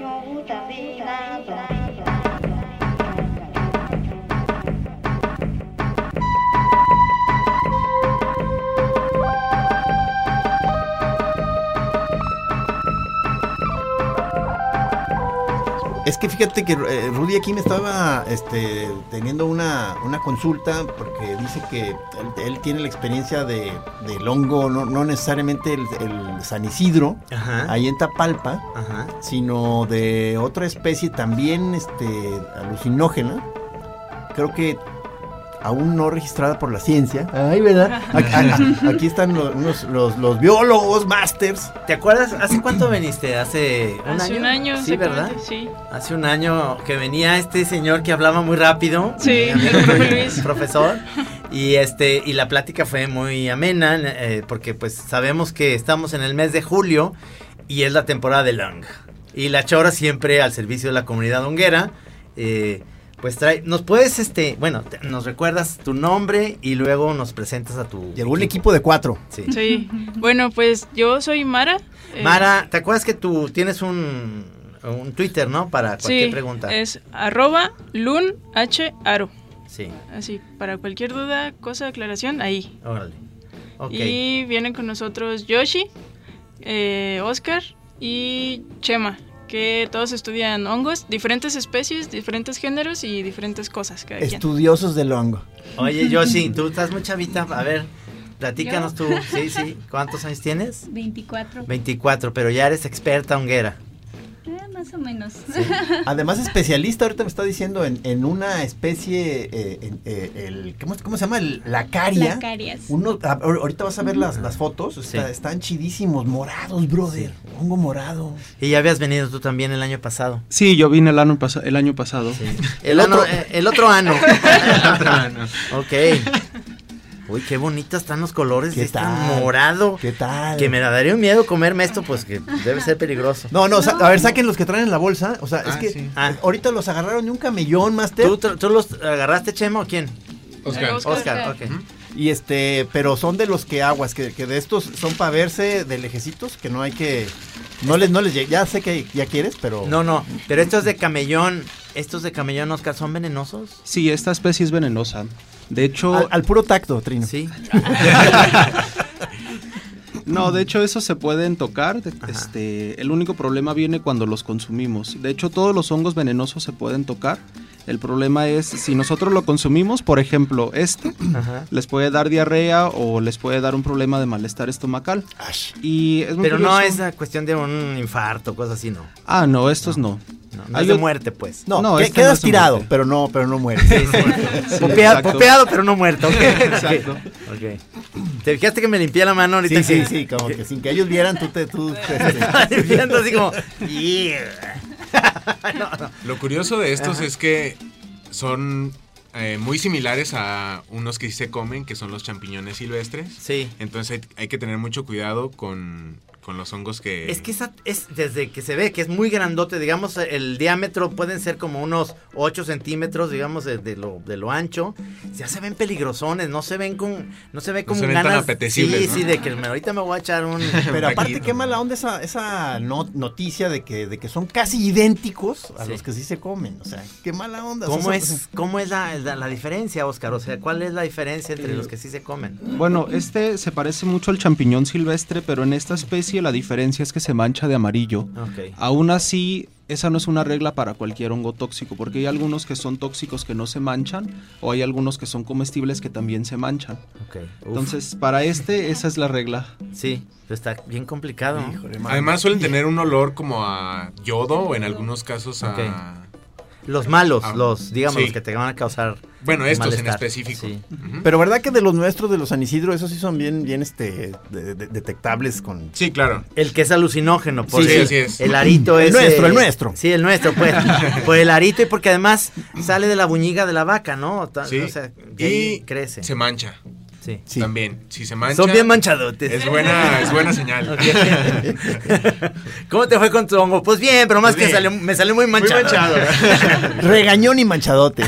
Mua bút. Es que fíjate que eh, Rudy aquí me estaba este, teniendo una, una consulta porque dice que él, él tiene la experiencia de, del hongo, no, no necesariamente el, el San Isidro, Ajá. ahí en Tapalpa, Ajá. sino de otra especie también este, alucinógena. Creo que aún no registrada por la ciencia. Ay, ¿verdad? Aquí, están los, unos- los, los biólogos, masters. ¿Te acuerdas? ¿Hace cuánto viniste? ¿Hace un Hace año? un año, Sí, ¿verdad? Sí. Hace un año que venía este señor que hablaba muy rápido. Sí, mi amigo el profe Luis. profesor. Y este, y la plática fue muy amena, eh, porque pues sabemos que estamos en el mes de julio y es la temporada de Long. Y la chora siempre al servicio de la comunidad honguera. eh, pues trae, nos puedes, este, bueno, te- nos recuerdas tu nombre y luego nos presentas a tu. Llegó un equipo de cuatro. Sí. Sí. Bueno, pues yo soy Mara. eh, Mara, ¿te acuerdas que tú tienes un, un Twitter, ¿no? Para cualquier sí, pregunta. es arroba lunharo. Sí, Así, para cualquier duda, cosa, aclaración, ahí. órale. Ok. Y vienen con nosotros Yoshi, eh, Oscar y Chema, que todos estudian hongos, diferentes especies, diferentes géneros y diferentes cosas cada quien. Estudiosos del hongo. Oye, Yoshi, tú estás muy chavita. A ver, platícanos tú. Sí, sí. ¿Cuántos años tienes? 24. 24, pero ya eres experta honguera. Eh, más o menos. Además, especialista, ahorita me está diciendo, en, en una especie, eh, en, eh, el, ¿cómo, cómo se llama? El- la caria. Lacarias. Uno, a- ahor- ahorita vas a ver las, las fotos, está- están chidísimos, morados, brother. Hongo morado. Y ya habías venido tú también el año pasado. Sí, yo vine el año, el año pasado. El, otro- otro, eh, el otro ano. ok. Uy, qué bonitas están los colores ¿Qué de este tal? morado. ¿Qué tal? Que me daría un miedo comerme esto, pues que debe ser peligroso. No, no, a ver, saquen los que traen en la bolsa. O sea, es Ah, que sí. Ah. ahorita los agarraron de un camellón, Master. ¿Tú, tú- los agarraste, Chema, o quién? Oscar. Oscar, ok. Y este, pero son de los que aguas, que, que de estos son para verse de lejecitos, que no hay que. No les, no les Ya sé que ya quieres, pero. No, no, pero estos de camellón, estos de camellón, Oscar, ¿son venenosos? Sí, esta especie es venenosa. De hecho, Al, al puro tacto, Trino. Sí. no, de hecho esos se pueden tocar. Ajá. Este, el único problema viene cuando los consumimos. De hecho, todos los hongos venenosos se pueden tocar. El problema es si nosotros lo consumimos, por ejemplo, este Ajá. les puede dar diarrea o les puede dar un problema de malestar estomacal. Ash. Y es muy Pero no es la cuestión de un infarto, cosas así, no. Ah, no, estos no. No, no Hay es de muerte, pues. No, No, que- este quedas no tirado, muerte. pero no, pero no mueres. Sí, Popea- popeado, pero no muerto. ok. Exacto. Ok. ¿Te fijaste que me limpié la mano ahorita? Sí, sí, sí, como que sin que ellos vieran, tú te. Tú, este, Estaba limpiando así como... "Yeah". No, no. Lo curioso de estos Ajá. es que son eh, muy similares a unos que sí se comen, que son los champiñones silvestres. Sí. Entonces hay, hay que tener mucho cuidado con, con los hongos que... Es que esa- es desde que se ve que es muy grandote, digamos, el diámetro pueden ser como unos 8 centímetros, digamos, de, de lo, de lo ancho. Ya se ven peligrosones, no se ven con, no se ve con se ven tan ganas. apetecibles, sí, ¿no? sí, de que ahorita me voy a echar un. Pero aparte, qué mala onda esa, esa no- noticia de que, de que son casi idénticos a Sí. los que sí se comen. O sea, qué mala onda. O sea, ¿Cómo son- es, cómo es la, la- la diferencia, Oscar? O sea, ¿cuál es la diferencia entre los que sí se comen? Bueno, este se parece mucho al champiñón silvestre, pero en esta especie la diferencia es que se mancha de amarillo. Ok. Aún así, esa no es una regla para cualquier hongo tóxico, porque hay algunos que son tóxicos que no se manchan, o hay algunos que son comestibles que también se manchan. Entonces, para este, esa es la regla. sí, está bien complicado. Además suelen tener un olor como a yodo o en algunos casos a... Los malos, Ah, los, digamos, sí. los que te van a causar. Bueno, estos en específico. Sí. Pero verdad que de los nuestros, de los San Isidro, esos sí son bien, bien este, de- de- detectables con... Sí, claro. El que es alucinógeno, Sí, porque así es. el arito El es. nuestro, el nuestro. Sí, el nuestro, pues. por el arito y porque además sale de la buñiga de la vaca, ¿no? Sí. O sea, ahí y crece. se mancha Sí. Sí. también. Si se mancha... Son bien manchadotes. Es buena, es buena señal. ¿Cómo te fue con tu hongo? Pues bien, pero más Pues que salió- me salió muy Muy manchado. manchado. Regañón y manchadote.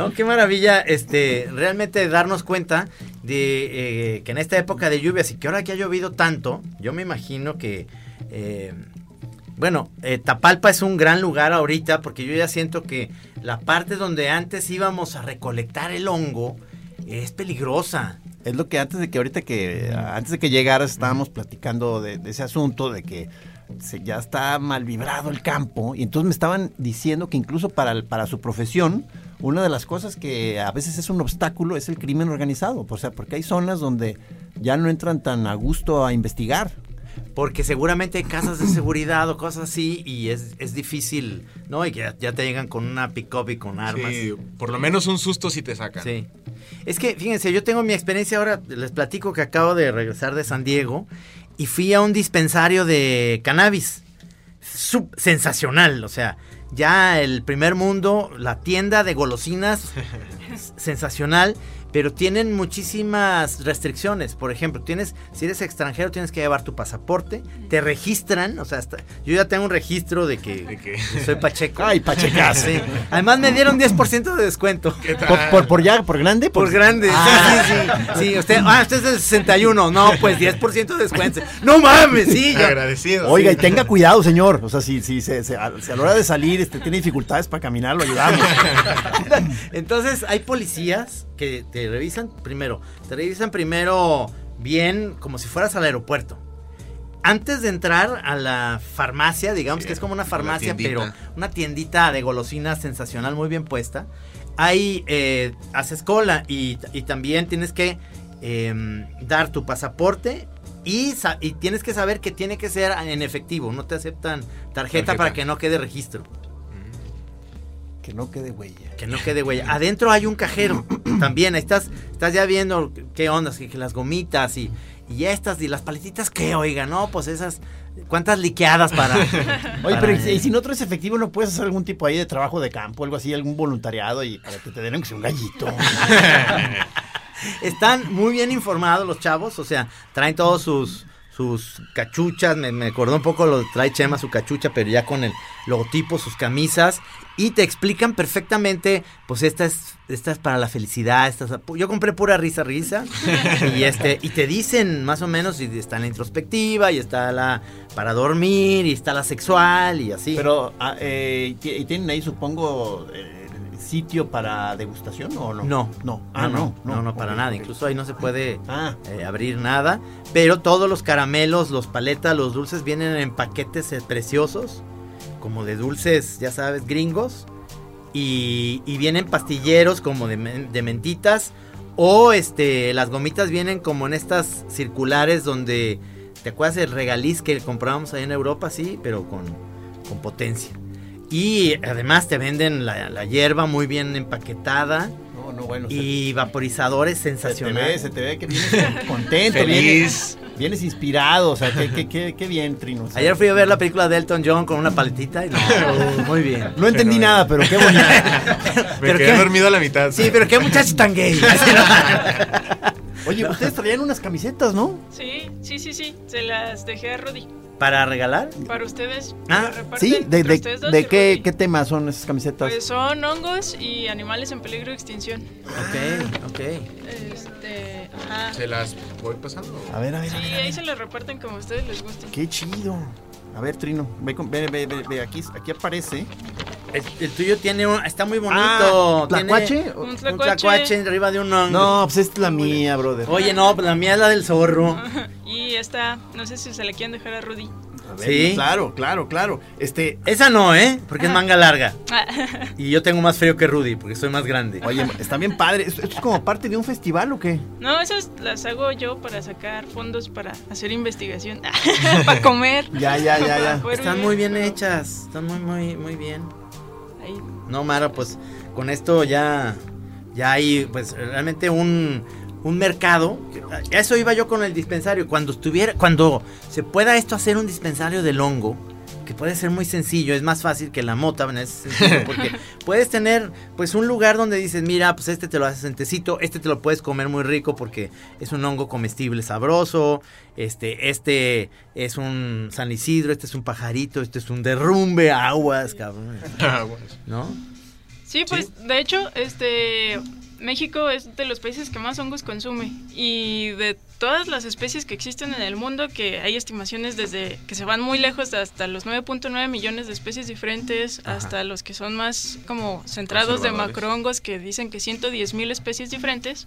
No, qué maravilla, este, realmente darnos cuenta de eh, que en esta época de lluvias y que ahora que ha llovido tanto, yo me imagino que, eh, bueno, eh, Tapalpa es un gran lugar ahorita porque yo ya siento que la parte donde antes íbamos a recolectar el hongo es peligrosa. Es lo que antes de que ahorita que antes de que llegaras estábamos platicando de, ese asunto de que se, ya está mal vibrado el campo y entonces me estaban diciendo que incluso para, para su profesión una de las cosas que a veces es un obstáculo es el crimen organizado, o sea, porque hay zonas donde ya no entran tan a gusto a investigar. Porque seguramente hay casas de seguridad o cosas así y es, es difícil, ¿no? Y que ya, ya te llegan con una pick-up y con armas. Sí, por lo menos un susto si te sacan. Sí. Es que, fíjense, yo tengo mi experiencia ahora, les platico que acabo de regresar de San Diego y fui a un dispensario de cannabis. Sub- sensacional, o sea, ya el primer mundo, la tienda de golosinas, sensacional, pero tienen muchísimas restricciones. Por ejemplo, tienes, si eres extranjero, tienes que llevar tu pasaporte, te registran, o sea, hasta- yo ya tengo un registro de que, De que- soy Pacheco. Ay, Pachecas. Sí. Además me dieron 10% de descuento. ¿Qué tal? Por, por, por ya, por grande, Por grande, sí, Ah. sí, sí. Sí, usted, ah, usted es del 61. No, pues 10% de descuento. No mames, sí. yo- Agradecido. Oiga, sí. y tenga cuidado, señor. O sea, si, si, se- se- a, si a la hora de salir este, tiene dificultades para caminar, lo ayudamos. Entonces, hay policías que te revisan primero. Te revisan primero bien, como si fueras al aeropuerto. Antes de entrar a la farmacia, digamos Sí, que es como una farmacia, pero una tiendita de golosinas sensacional, muy bien puesta. Ahí eh, haces cola y, y también tienes que em, dar tu pasaporte y, y tienes que saber que tiene que ser en efectivo. No te aceptan tarjeta, Tarjeta. para que no quede registro. Que no quede huella. Que no quede huella. Adentro hay un cajero también. Ahí estás, estás ya viendo qué ondas, que, que las gomitas y, y estas y las paletitas, ¿qué? Oiga, no, pues esas. ¿Cuántas liqueadas para.? Oye, para- pero ¿y si- y si no traes efectivo, ¿no puedes hacer algún tipo ahí de trabajo de campo, algo así, algún voluntariado y para que te den un gallito? Están muy bien informados los chavos, o sea, traen todos sus sus cachuchas, me, me acordó un poco lo trae Chema su cachucha, pero ya con el logotipo, sus camisas y te explican perfectamente, pues esta es esta es para la felicidad, esta es- yo compré pura risa risa y este y te dicen más o menos y está la introspectiva y está la para dormir y está la sexual y así. Pero, ah, eh, ¿y ¿y tienen ahí, supongo, eh, sitio para degustación o no? No. No. Ah, no, no, no, para Ok, nada. ok. Incluso ahí no se puede Ah, eh, abrir nada. Pero todos los caramelos, los paletas, los dulces vienen en paquetes eh, preciosos, como de dulces, ya sabes, gringos. Y, y vienen pastilleros como de, de mentitas. O este, las gomitas vienen como en estas circulares donde, ¿te acuerdas del regaliz que comprábamos ahí en Europa? Sí, pero con, con potencia. Y además te venden la, la hierba muy bien empaquetada no, no, bueno. y vaporizadores se, se te ve, sensacionales. se te ve que vienes contento, Feliz. Vienes, vienes inspirado, o sea, qué, qué, qué, qué bien, Trino. Ayer fui a ver la película de Elton John con una paletita y no, muy bien. No entendí Pero, nada, pero qué bonito. Me Pero quedé qué- dormido a la mitad. Sí, pero qué muchacho tan gay. Oye, ustedes traían unas camisetas, ¿no? Sí, sí, sí, sí. Se las dejé a Rudy. ¿Para regalar? Para ustedes. Ah, Sí, ¿de, de, de qué, qué temas son esas camisetas? Pues son hongos y animales en peligro de extinción. Ok, ok. Este, ajá. ¿Se las voy pasando? A ver, a ver, Sí, a ver, a ahí ver. se las reparten como a ustedes les guste. Qué chido. A ver, Trino, ve, con- ve, ve, ve, ve, aquí, aquí aparece. El, el tuyo tiene un, está muy bonito. Ah, ¿tlacuache? Un Un tlacuache. tlacuache arriba de un hongo. No, pues esta es la mía, brother. Oye, no, pues la mía es la del zorro. Y esta, no sé si se la quieren dejar a Rudy. Ver, Sí. Claro, claro, claro. Este, Esa no, ¿eh? Porque es manga larga. Ah, Y yo tengo más frío que Rudy, porque soy más grande. oye, está bien padre. ¿Esto esto es como parte de un festival o qué? no, esas las hago yo para sacar fondos para hacer investigación. para comer. Ya, ya, ya, ya. Están vivir, muy bien pero hechas. Están muy, muy, muy bien. ahí. No, Mara, pues con esto ya, ya hay pues realmente un, un mercado. Eso iba yo con el dispensario. Cuando estuviera, cuando se pueda esto hacer un dispensario del hongo, que puede ser muy sencillo, es más fácil que la mota en ese sentido, porque puedes tener pues un lugar donde dices, mira, pues este te lo haces en tecito, este te lo puedes comer muy rico porque es un hongo comestible sabroso, este, este es un San Isidro, este es un pajarito, este es un derrumbe, aguas, cabrón. Bueno. ¿No? Sí, pues de hecho, este México es de los países que más hongos consume y de todas las especies que existen en el mundo, que hay estimaciones desde que se van muy lejos hasta los 9.9 millones de especies diferentes, Ajá. hasta los que son más como centrados de macrohongos que dicen que 110 mil especies diferentes,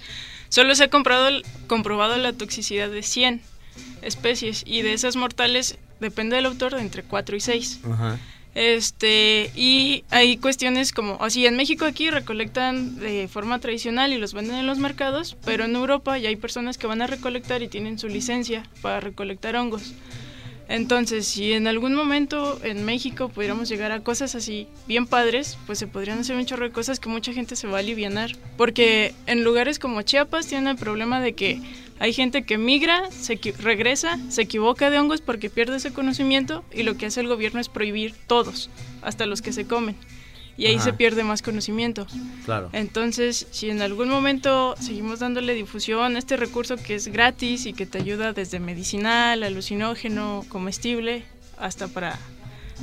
solo se ha comprado, comprobado la toxicidad de 100 especies y de esas mortales depende del autor de entre 4 y 6. Ajá. Este, y hay cuestiones como, así en México aquí recolectan de forma tradicional y los venden en los mercados, pero en Europa ya hay personas que van a recolectar y tienen su licencia para recolectar hongos. Entonces, si en algún momento en México pudiéramos llegar a cosas así bien padres, pues se podrían hacer un chorro de cosas que mucha gente se va a alivianar. Porque en lugares como Chiapas tienen el problema de que hay gente que migra, se regresa, se equivoca de hongos porque pierde ese conocimiento y lo que hace el gobierno es prohibir todos, hasta los que se comen. Y ahí Ajá. se pierde más conocimiento. Claro. Entonces, si en algún momento seguimos dándole difusión a este recurso que es gratis y que te ayuda desde medicinal, alucinógeno, comestible, hasta para,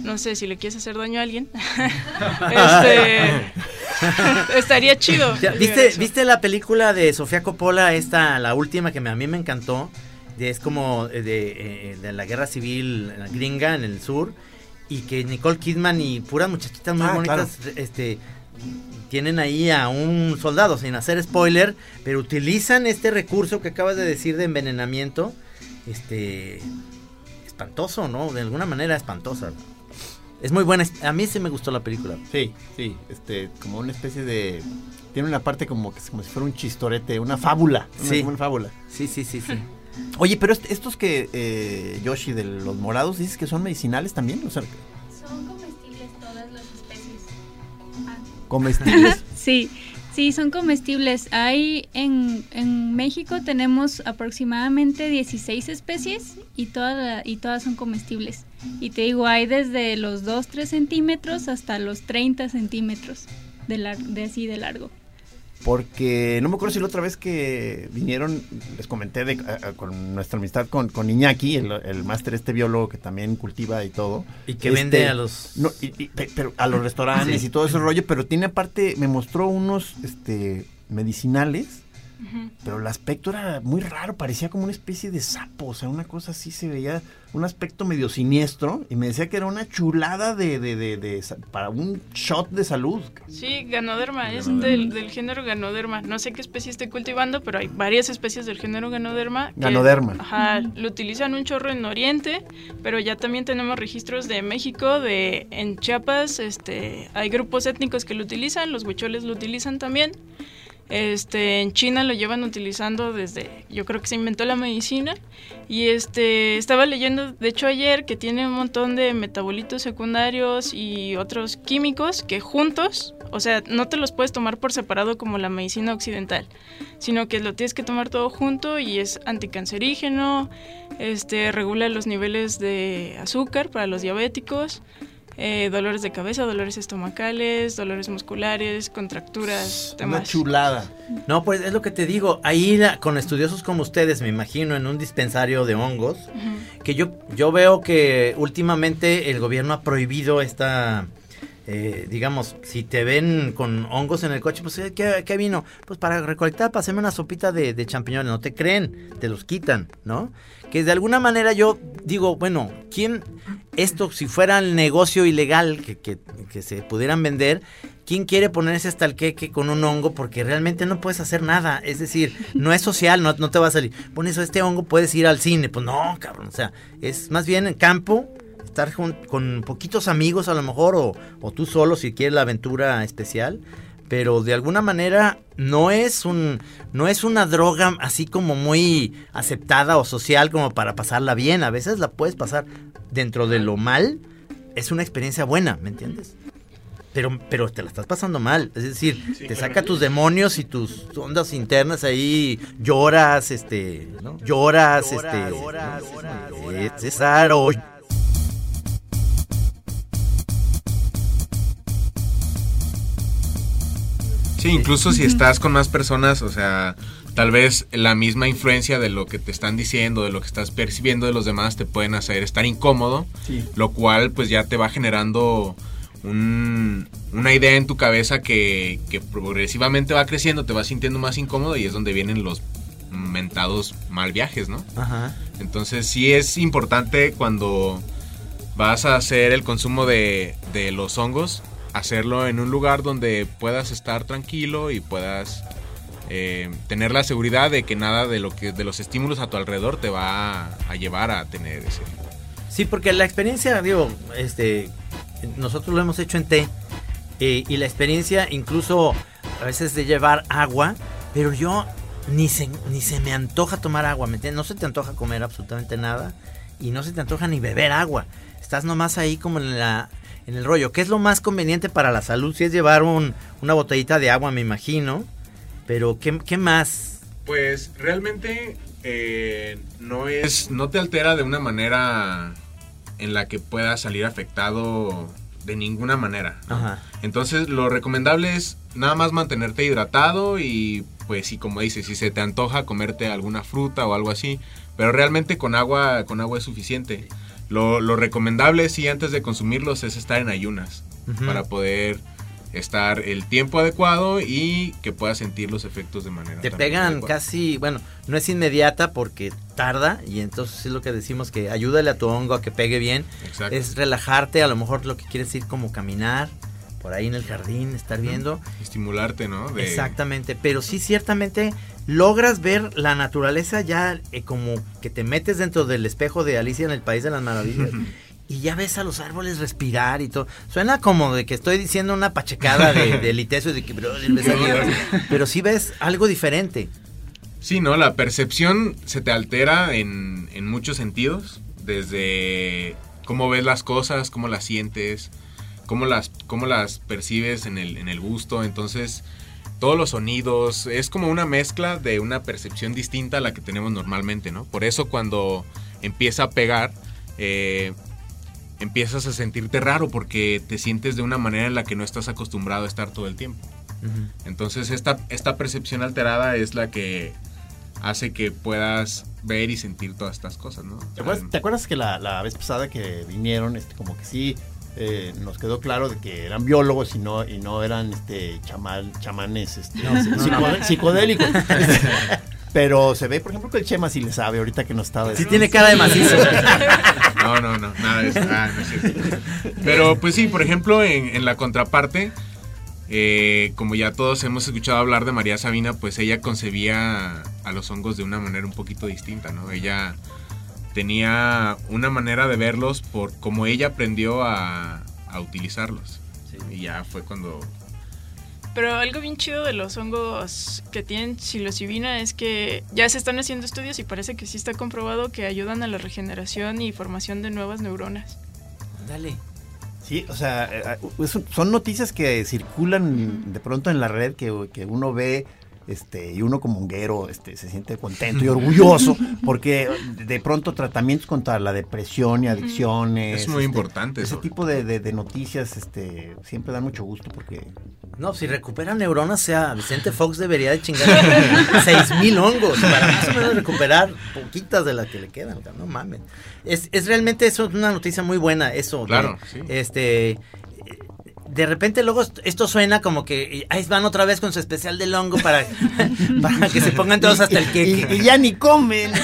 no sé, si le quieres hacer daño a alguien, este, estaría chido. Ya, ¿Viste. ¿Viste la película de Sofía Coppola, esta, la última que me- a mí me encantó? De- es como eh, de, eh, de la guerra civil gringa en el sur. Y que Nicole Kidman y puras muchachitas muy Ah, bonitas este, tienen ahí a un soldado, sin hacer spoiler, pero utilizan este recurso que acabas de decir de envenenamiento. Este. Espantoso, ¿no? De alguna manera espantosa. Es muy buena. A mí sí me gustó la película. Sí, sí, este, como una especie de... Tiene una parte como que como si fuera un chistorete, una fábula. Una, Sí. como una fábula. Sí, sí, sí, sí. Oye, pero est- estos que, eh, Yoshi, de los morados, dices que son medicinales también, o sea, Son comestibles todas las especies. Ah. comestibles. Sí, sí, son comestibles. Hay en, en México tenemos aproximadamente 16 especies y, toda y todas son comestibles. Y te digo, hay desde los 2-3 centímetros hasta los 30 centímetros de, lar- de así de largo. Porque no me acuerdo si la otra vez que vinieron, les comenté de, a- a- con nuestra amistad con, con Iñaki, el, el máster este biólogo que también cultiva y todo. Y que Este, vende a los. No, y- y- pe- pero a los restaurantes Sí. y todo ese rollo, pero tiene aparte, me mostró unos este medicinales, Pero el aspecto era muy raro, parecía como una especie de sapo, o sea, una cosa así se veía, un aspecto medio siniestro, y me decía que era una chulada de, de, de, de sa- para un shot de salud. Sí, Ganoderma, es del, del género Ganoderma. No sé qué especie esté cultivando, pero hay varias especies del género Ganoderma. que- Ganoderma. Ajá, lo utilizan un chorro en Oriente, pero ya también tenemos registros de México, de en Chiapas, este, hay grupos étnicos que lo utilizan, los huicholes lo utilizan también. Este, en China lo llevan utilizando desde, yo creo que se inventó la medicina. Y este, estaba leyendo, de hecho ayer, que tiene un montón de metabolitos secundarios y otros químicos que juntos, o sea, no te los puedes tomar por separado como la medicina occidental, sino que lo tienes que tomar todo junto y es anticancerígeno, este, regula los niveles de azúcar para los diabéticos. Eh, dolores de cabeza, dolores estomacales, dolores musculares, contracturas, Una demás. chulada. No, pues es lo que te digo. Ahí la- con estudiosos como ustedes, me imagino, en un dispensario de hongos, que yo, yo veo que últimamente el gobierno ha prohibido esta, eh, digamos, si te ven con hongos en el coche, pues ¿qué, vino? Pues para recolectar, para hacerme una sopita de, de champiñones, no te creen, te los quitan, ¿no? Que de alguna manera yo digo, bueno, ¿quién, esto si fuera el negocio ilegal que, que, que se pudieran vender, ¿quién quiere ponerse hasta el queque con un hongo? Porque realmente no puedes hacer nada. Es decir, no es social, no, no te va a salir. Pones este hongo, puedes ir al cine. Pues no, cabrón. O sea, es más bien en campo, estar jun- con poquitos amigos a lo mejor, o, o tú solo si quieres la aventura especial. Pero de alguna manera no es un no es una droga así como muy aceptada o social como para pasarla bien. A veces la puedes pasar dentro de lo mal. Es una experiencia buena, ¿me entiendes? Pero, pero te la estás pasando mal. Es decir, te saca tus demonios y tus ondas internas ahí. Lloras, este, ¿no? Lloras, este. eh, César, o- Sí, incluso si estás con más personas, o sea, tal vez la misma influencia de lo que te están diciendo, de lo que estás percibiendo de los demás, te pueden hacer estar incómodo, Sí. lo cual pues ya te va generando un- una idea en tu cabeza que, que progresivamente va creciendo, te vas sintiendo más incómodo y es donde vienen los mentados mal viajes, ¿no? Ajá. Entonces sí es importante cuando vas a hacer el consumo de, de los hongos, hacerlo en un lugar donde puedas estar tranquilo y puedas eh, tener la seguridad de que nada de lo que de los estímulos a tu alrededor te va a, llevar a tener ese. Sí, porque la experiencia, digo, este, nosotros lo hemos hecho en té. eh, y la experiencia incluso a veces de llevar agua, pero yo ni se, ni se me antoja tomar agua, ¿me entiendes? No se te antoja comer absolutamente nada y no se te antoja ni beber agua. Estás nomás ahí como en la en el rollo. ¿Qué es lo más conveniente para la salud? Si es llevar un, una botellita de agua, me imagino. Pero ¿qué, qué más? Pues realmente eh, no es. no te altera de una manera en la que puedas salir afectado de ninguna manera. ¿no? Ajá. Entonces lo recomendable es nada más mantenerte hidratado y pues sí, como dices, si se te antoja comerte alguna fruta o algo así, pero realmente con agua, con agua es suficiente. Lo, lo recomendable sí antes de consumirlos es estar en ayunas para poder estar el tiempo adecuado y que puedas sentir los efectos de manera Te pegan adecuada. casi, bueno, no es inmediata porque tarda y entonces es lo que decimos que ayúdale a tu hongo a que pegue bien. Exacto. Es relajarte, a lo mejor lo que quieres ir como caminar por ahí en el jardín, estar viendo. estimularte, ¿no? De- Exactamente, pero sí ciertamente logras ver la naturaleza ya eh, como que te metes dentro del espejo de Alicia en el País de las Maravillas. Y ya ves a los árboles respirar y todo. Suena como de que estoy diciendo una pachecada de, de liteso y de que bro. Pero sí ves algo diferente. Sí, ¿no? La percepción se te altera en, en muchos sentidos, desde cómo ves las cosas, cómo las sientes, cómo las, cómo las percibes en el, en el gusto, entonces todos los sonidos, es como una mezcla de una percepción distinta a la que tenemos normalmente, ¿no? Por eso cuando empieza a pegar, eh, empiezas a sentirte raro porque te sientes de una manera en la que no estás acostumbrado a estar todo el tiempo. Entonces esta, esta percepción alterada es la que hace que puedas ver y sentir todas estas cosas, ¿no? ¿Te acuerdas, te acuerdas que la, la vez pasada que vinieron, este, como que sí eh, nos quedó claro de que eran biólogos y no, y no eran este chamal, chamanes este, No, no, psico- no. psicodélicos? Pero se ve, por ejemplo, que el Chema sí le sabe ahorita que no está. Sí tiene cara de macizo. No, no, no, nada de eso. Ah, no es cierto. Pero pues sí, por ejemplo, en, en la contraparte, eh, como ya todos hemos escuchado hablar de María Sabina, pues ella concebía a los hongos de una manera un poquito distinta, ¿no? Ella tenía una manera de verlos por como ella aprendió a, a utilizarlos. Y ya fue cuando... Pero algo bien chido de los hongos que tienen psilocibina es que ya se están haciendo estudios y parece que sí está comprobado que ayudan a la regeneración y formación de nuevas neuronas. Dale. Sí, o sea, eh, es- son noticias que circulan de pronto en la red que, que uno ve este, y uno como honguero este, se siente contento y orgulloso porque de pronto tratamientos contra la depresión y adicciones. Es muy este, importante Ese eso. tipo de, de- de noticias este, siempre dan mucho gusto porque No, si recupera neuronas, sea Vicente Fox debería de chingar seis mil hongos para más o menos recuperar poquitas de las que le quedan. o sea, No mames. Es, es realmente eso es una noticia muy buena, eso. de- Claro, sí. Este. De repente luego est- esto suena como que ahí van otra vez con su especial del hongo para, para que se pongan todos hasta el y, queque. y ya ni comen.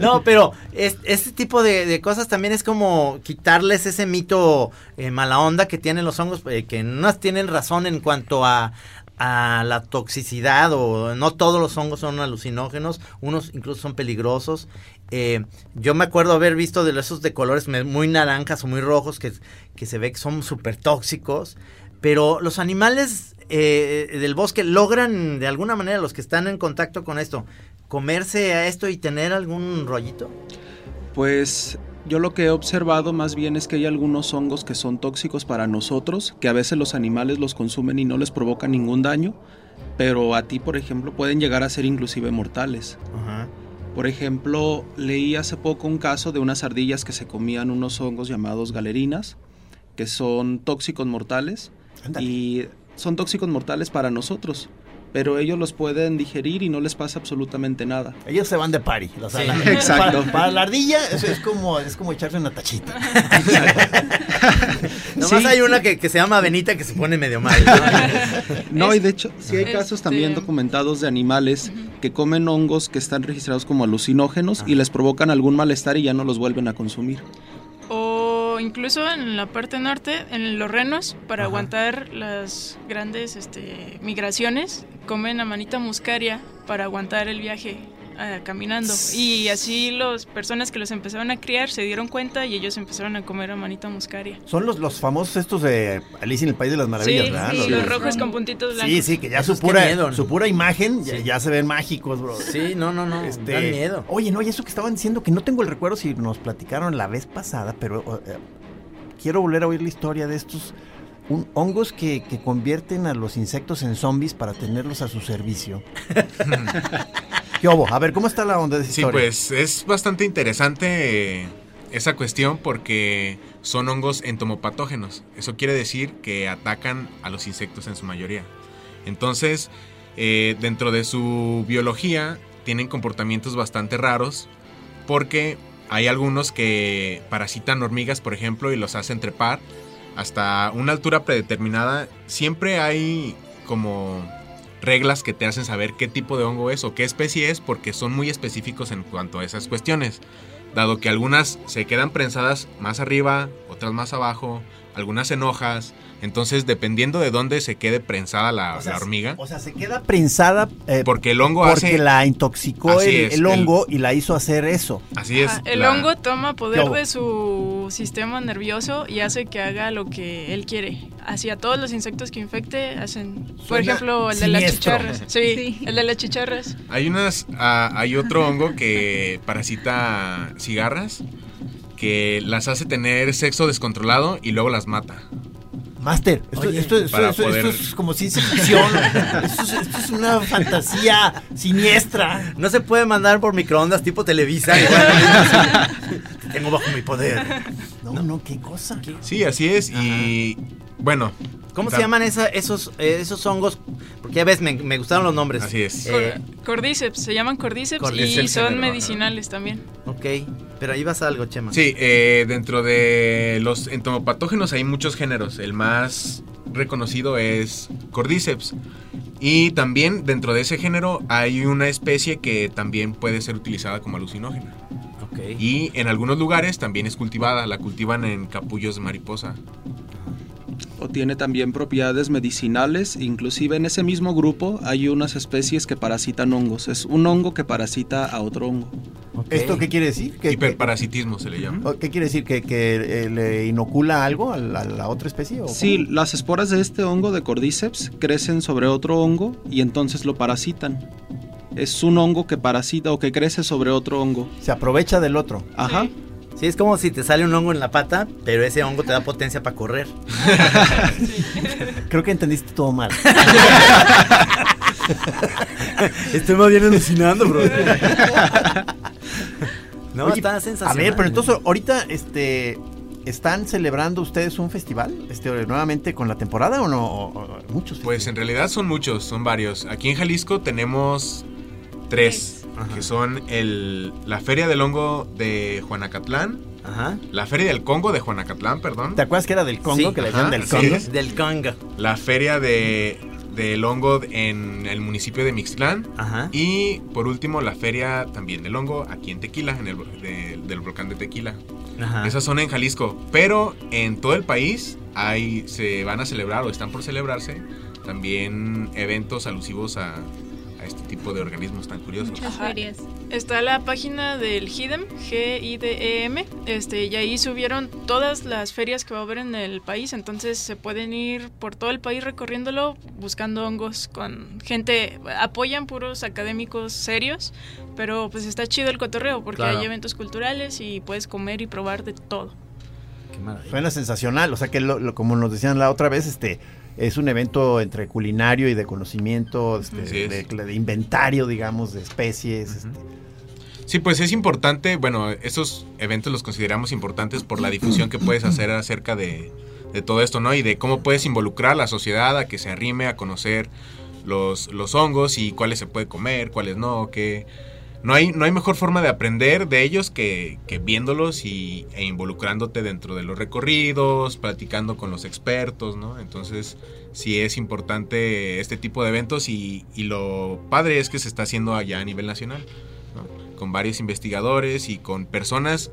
No, pero es- este tipo de, de cosas también es como quitarles ese mito eh, mala onda que tienen los hongos, eh, que no tienen razón en cuanto a, a la toxicidad o no todos los hongos son alucinógenos, unos incluso son peligrosos. Eh, yo me acuerdo haber visto de esos de colores muy naranjas o muy rojos que, que se ve que son súper tóxicos, pero los animales eh, del bosque logran de alguna manera los que están en contacto con esto comerse a esto y tener algún rollito. Pues yo lo que he observado más bien es que hay algunos hongos que son tóxicos para nosotros, que a veces los animales los consumen y no les provoca ningún daño, pero a ti, por ejemplo, pueden llegar a ser inclusive mortales. Por ejemplo, leí hace poco un caso de unas ardillas que se comían unos hongos llamados galerinas, que son tóxicos mortales Ándale. y son tóxicos mortales para nosotros, pero ellos los pueden digerir y no les pasa absolutamente nada. Ellos se van de party. sea, Sí. Exacto. Para, para la ardilla eso es como, es como echarse una tachita. Nomás Sí. hay una que, que se llama Benita que se pone medio mal. ¿no? No, y de hecho, sí hay casos Este- también documentados de animales que comen hongos que están registrados como alucinógenos y les provocan algún malestar y ya no los vuelven a consumir. O incluso en la parte norte, en los renos, para Ajá. aguantar las grandes este, migraciones, comen amanita muscaria para aguantar el viaje caminando. Y así las personas que los empezaron a criar se dieron cuenta y ellos empezaron a comer amanita muscaria. Son los, los famosos estos de Alicia en el País de las Maravillas, sí, ¿verdad? sí, Los- rojos con puntitos blancos. Sí, sí, que ya su Esos, pura, miedo. su pura imagen ya, Sí. ya se ven mágicos, bro. Sí, no, no, no. Este, Dan miedo. Oye, no, y eso que estaban diciendo, que no tengo el recuerdo si nos platicaron la vez pasada, pero eh, quiero volver a oír la historia de estos un- hongos que, que convierten a los insectos en zombies para tenerlos a su servicio. ¿Qué hubo? A ver, ¿cómo está la onda de esa Sí, historia? pues es bastante interesante eh, esa cuestión porque son hongos entomopatógenos. Eso quiere decir que atacan a los insectos en su mayoría. Entonces, eh, dentro de su biología, tienen comportamientos bastante raros porque hay algunos que parasitan hormigas, por ejemplo, y los hacen trepar hasta una altura predeterminada. Siempre hay como reglas que te hacen saber qué tipo de hongo es o qué especie es porque son muy específicos en cuanto a esas cuestiones. Dado que algunas se quedan prensadas más arriba, otras más abajo, algunas en hojas. Entonces, dependiendo de dónde se quede prensada la, O sea, la hormiga, O sea, se queda prensada eh, porque el hongo porque hace... la intoxicó Así el, es, el el- hongo y la hizo hacer eso. Así es. Ajá, el la- hongo toma poder ¿Qué de su sistema nervioso y hace que haga lo que él quiere. Hacia todos los insectos que infecte hacen, por Suena ejemplo, el de las chicharras. Sí, Sí. el de las chicharras. Hay unas, ah, hay otro hongo que parasita cigarras que las hace tener sexo descontrolado y luego las mata. Master, esto, Oye, esto- esto- para esto- poder- esto es como ciencia ficción. esto, es, esto es una fantasía siniestra. No se puede mandar por microondas tipo Televisa. Te Tengo bajo mi poder. No, no, qué cosa. Sí, así es. Y bueno. ¿Cómo se llaman esa- esos, eh, esos hongos? Porque ya ves, me, me gustaron los nombres. Así es. Eh, Cordyceps, se llaman cordyceps, Cordyceps y son medicinales también. ok, pero ahí vas a algo, Chema. Sí, eh, dentro de los entomopatógenos hay muchos géneros. El más reconocido es Cordyceps. Y también dentro de ese género hay una especie que también puede ser utilizada como alucinógena. Ok. Y en algunos lugares también es cultivada. La cultivan en capullos de mariposa. O tiene también propiedades medicinales, inclusive en ese mismo grupo hay unas especies que parasitan hongos. Es un hongo que parasita a otro hongo. ¿Esto qué quiere decir? ¿Que, Hiperparasitismo se le llama. ¿Qué quiere decir? ¿Que, que, eh, le inocula algo a la, a la otra especie? o Sí, cómo? las esporas de este hongo de Cordyceps crecen sobre otro hongo y entonces lo parasitan. Es un hongo que parasita o que crece sobre otro hongo. Se aprovecha del otro. Ajá. Sí. Sí, es como si te sale un hongo en la pata, pero ese hongo te da potencia para correr. Creo que entendiste todo mal. Estoy más bien alucinando, bro. no, Oye, está A sensacional. ver, pero entonces ahorita este ¿Están celebrando ustedes un festival este, nuevamente con la temporada o no? O- o- muchos. Pues en realidad son muchos, son varios. Aquí en Jalisco tenemos tres, que son el, la Feria del Hongo de Juanacatlán, Ajá. la Feria del Congo de Juanacatlán, perdón, ¿Te acuerdas que era del Congo? Sí, que le decían del sí. Congo. Del Congo. la Feria de, del Hongo en el municipio de Mixtlán Ajá. y por último la Feria también del Hongo aquí en Tequila, en el, de- del volcán de Tequila. Ajá. Esas son en Jalisco, pero en todo el país hay, se van a celebrar o están por celebrarse también eventos alusivos a este tipo de organismos tan curiosos. Muchas ferias. Está la página del HIDEM, G-I-D-E-M, este, y ahí subieron todas las ferias que va a haber en el país, entonces se pueden ir por todo el país recorriéndolo, buscando hongos con gente, apoyan puros académicos serios, pero pues está chido el cotorreo, porque Claro. hay eventos culturales y puedes comer y probar de todo. Qué maravilla. Suena sensacional. O sea que, lo- lo- como nos decían la otra vez, este es un evento entre culinario y de conocimiento, este, de, de inventario, digamos, de especies. este. Sí, pues es importante, bueno, esos eventos los consideramos importantes por la difusión que puedes hacer acerca de, de todo esto, ¿no? Y de cómo puedes involucrar a la sociedad a que se arrime a conocer los, los hongos y cuáles se puede comer, cuáles no, que no hay, no hay mejor forma de aprender de ellos que, que viéndolos y, e involucrándote dentro de los recorridos, platicando con los expertos, ¿no? Entonces sí es importante este tipo de eventos y, y lo padre es que se está haciendo allá a nivel nacional. ¿no? con varios investigadores y con personas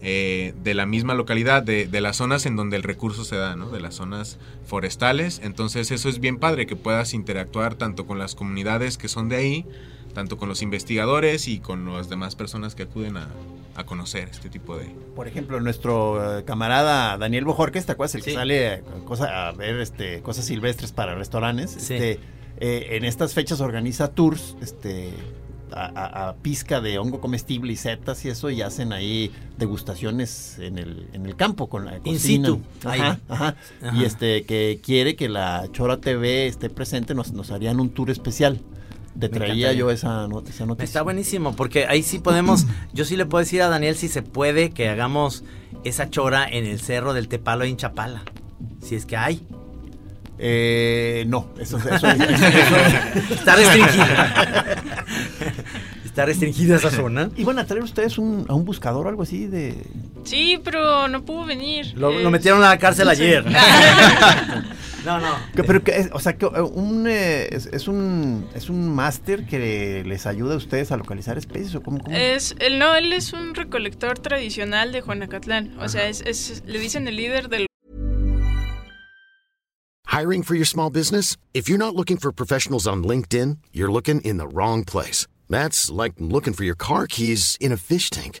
eh, de la misma localidad, de, de las zonas en donde el recurso se da, ¿no? de las zonas forestales. Entonces eso es bien padre que puedas interactuar tanto con las comunidades que son de ahí, tanto con los investigadores y con las demás personas que acuden a, a conocer este tipo de... Por ejemplo, nuestro eh, camarada Daniel Bojorquez, ¿te acuerdas? El que sale a, cosa- a ver este, cosas silvestres para restaurantes. Sí. Este, eh, en estas fechas organiza tours este, a, a- a pizca de hongo comestible y setas y eso, y hacen ahí degustaciones en el, en el campo con la In cocina. situ, ahí. Ajá, ajá. Ajá. Y este que quiere que la Chora TV esté presente, nos, nos harían un tour especial. Te traía yo esa, not- esa noticia. Está buenísimo, porque ahí sí podemos, yo sí le puedo decir a Daniel si se puede que hagamos esa chora en el cerro del Tepalo en Chapala. Si es que hay. Eh, no, eso, eso- eso- Está restringida. Está restringida esa zona. ¿Iban a traer ustedes un, a un buscador o algo así de...? Sí, pero no pudo venir. Lo metieron a la cárcel Sí. ayer. No, no. Que- Pero que, es- o sea, que eh, un, eh, es, es un es un máster que les ayuda a ustedes a localizar especies o cómo, cómo? Es, él, no, él es un recolector tradicional de Juanacatlán. O sea, es, es- le dicen el líder del Hiring for your small business? If you're not looking for professionals on LinkedIn, you're looking in the wrong place. That's like looking for your car keys in a fish tank.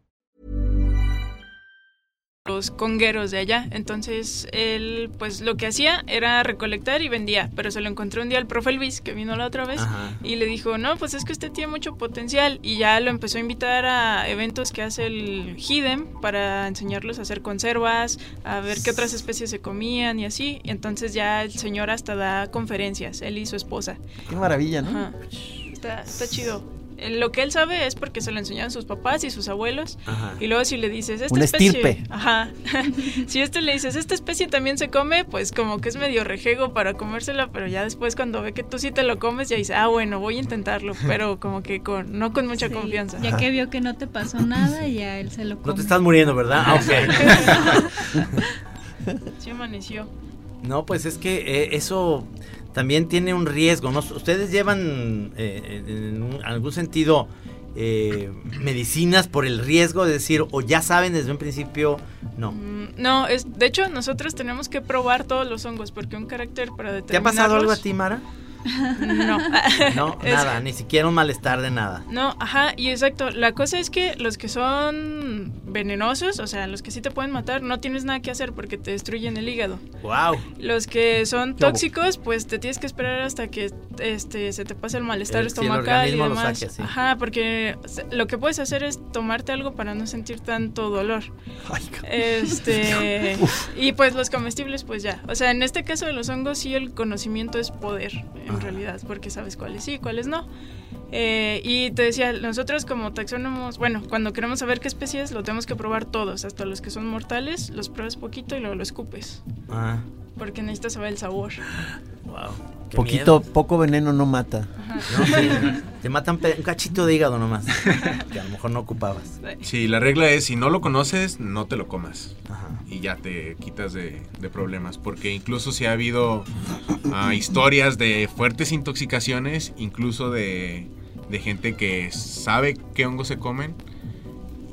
Los congueros de allá. Entonces, él, pues lo que hacía era recolectar y vendía. Pero se lo encontró un día el profe Elvis, que vino la otra vez, Ajá. y le dijo: No, pues es que usted tiene mucho potencial. Y ya lo empezó a invitar a eventos que hace el HIDEM para enseñarlos a hacer conservas, a ver qué otras especies se comían y así. Y entonces ya el señor hasta da conferencias, él y su esposa. Qué maravilla, ¿no? Ajá. Está, está chido. Lo que él sabe es porque se lo enseñaron sus papás y sus abuelos. Ajá. Y luego si le dices, esta Una especie... estirpe. Ajá. si este le dices, esta especie también se come, pues como que es medio rejego para comérsela, pero ya después cuando ve que tú sí te lo comes, ya dice, ah, bueno, voy a intentarlo, pero como que con, no con mucha Sí, confianza. Ya que vio que no te pasó nada, ya él se lo come. No te estás muriendo, ¿verdad? Ah, ok. Sí amaneció. No, pues es que eh, eso también tiene un riesgo, ¿no? Ustedes llevan eh, en un- algún sentido eh, medicinas por el riesgo de decir, o ya saben desde un principio, no. Mm, No, es, de hecho nosotros tenemos que probar todos los hongos porque un carácter para ¿Te ha pasado algo a ti, Mara? No. No, Es- nada, ni siquiera un malestar de nada. No, ajá, y exacto. La cosa es que los que son venenosos, o sea, los que sí te pueden matar, no tienes nada que hacer porque te destruyen el hígado. Wow. Los que son tóxicos, pues te tienes que esperar hasta que este se te pase el malestar El- estomacal y demás. saque, sí. Ajá, porque lo que puedes hacer es tomarte algo para no sentir tanto dolor. Este y pues los comestibles pues ya. O sea, en este caso de los hongos sí el conocimiento es poder en realidad, porque sabes cuáles sí, cuáles no. Eh, y te decía, nosotros como taxónomos, bueno, cuando queremos saber qué especie es, lo tenemos que probar todos, hasta los que son mortales, los pruebas poquito y luego lo escupes, Ah, porque necesitas saber el sabor. wow. Qué Poquito, miedo. poco veneno no mata. No, sí, te matan un cachito de hígado nomás, que a lo mejor no ocupabas. Sí, la regla es, si no lo conoces, no te lo comas. Ajá. Y ya te quitas de, de problemas. Porque incluso si ha habido ah, historias de fuertes intoxicaciones, incluso de, de gente que sabe qué hongos se comen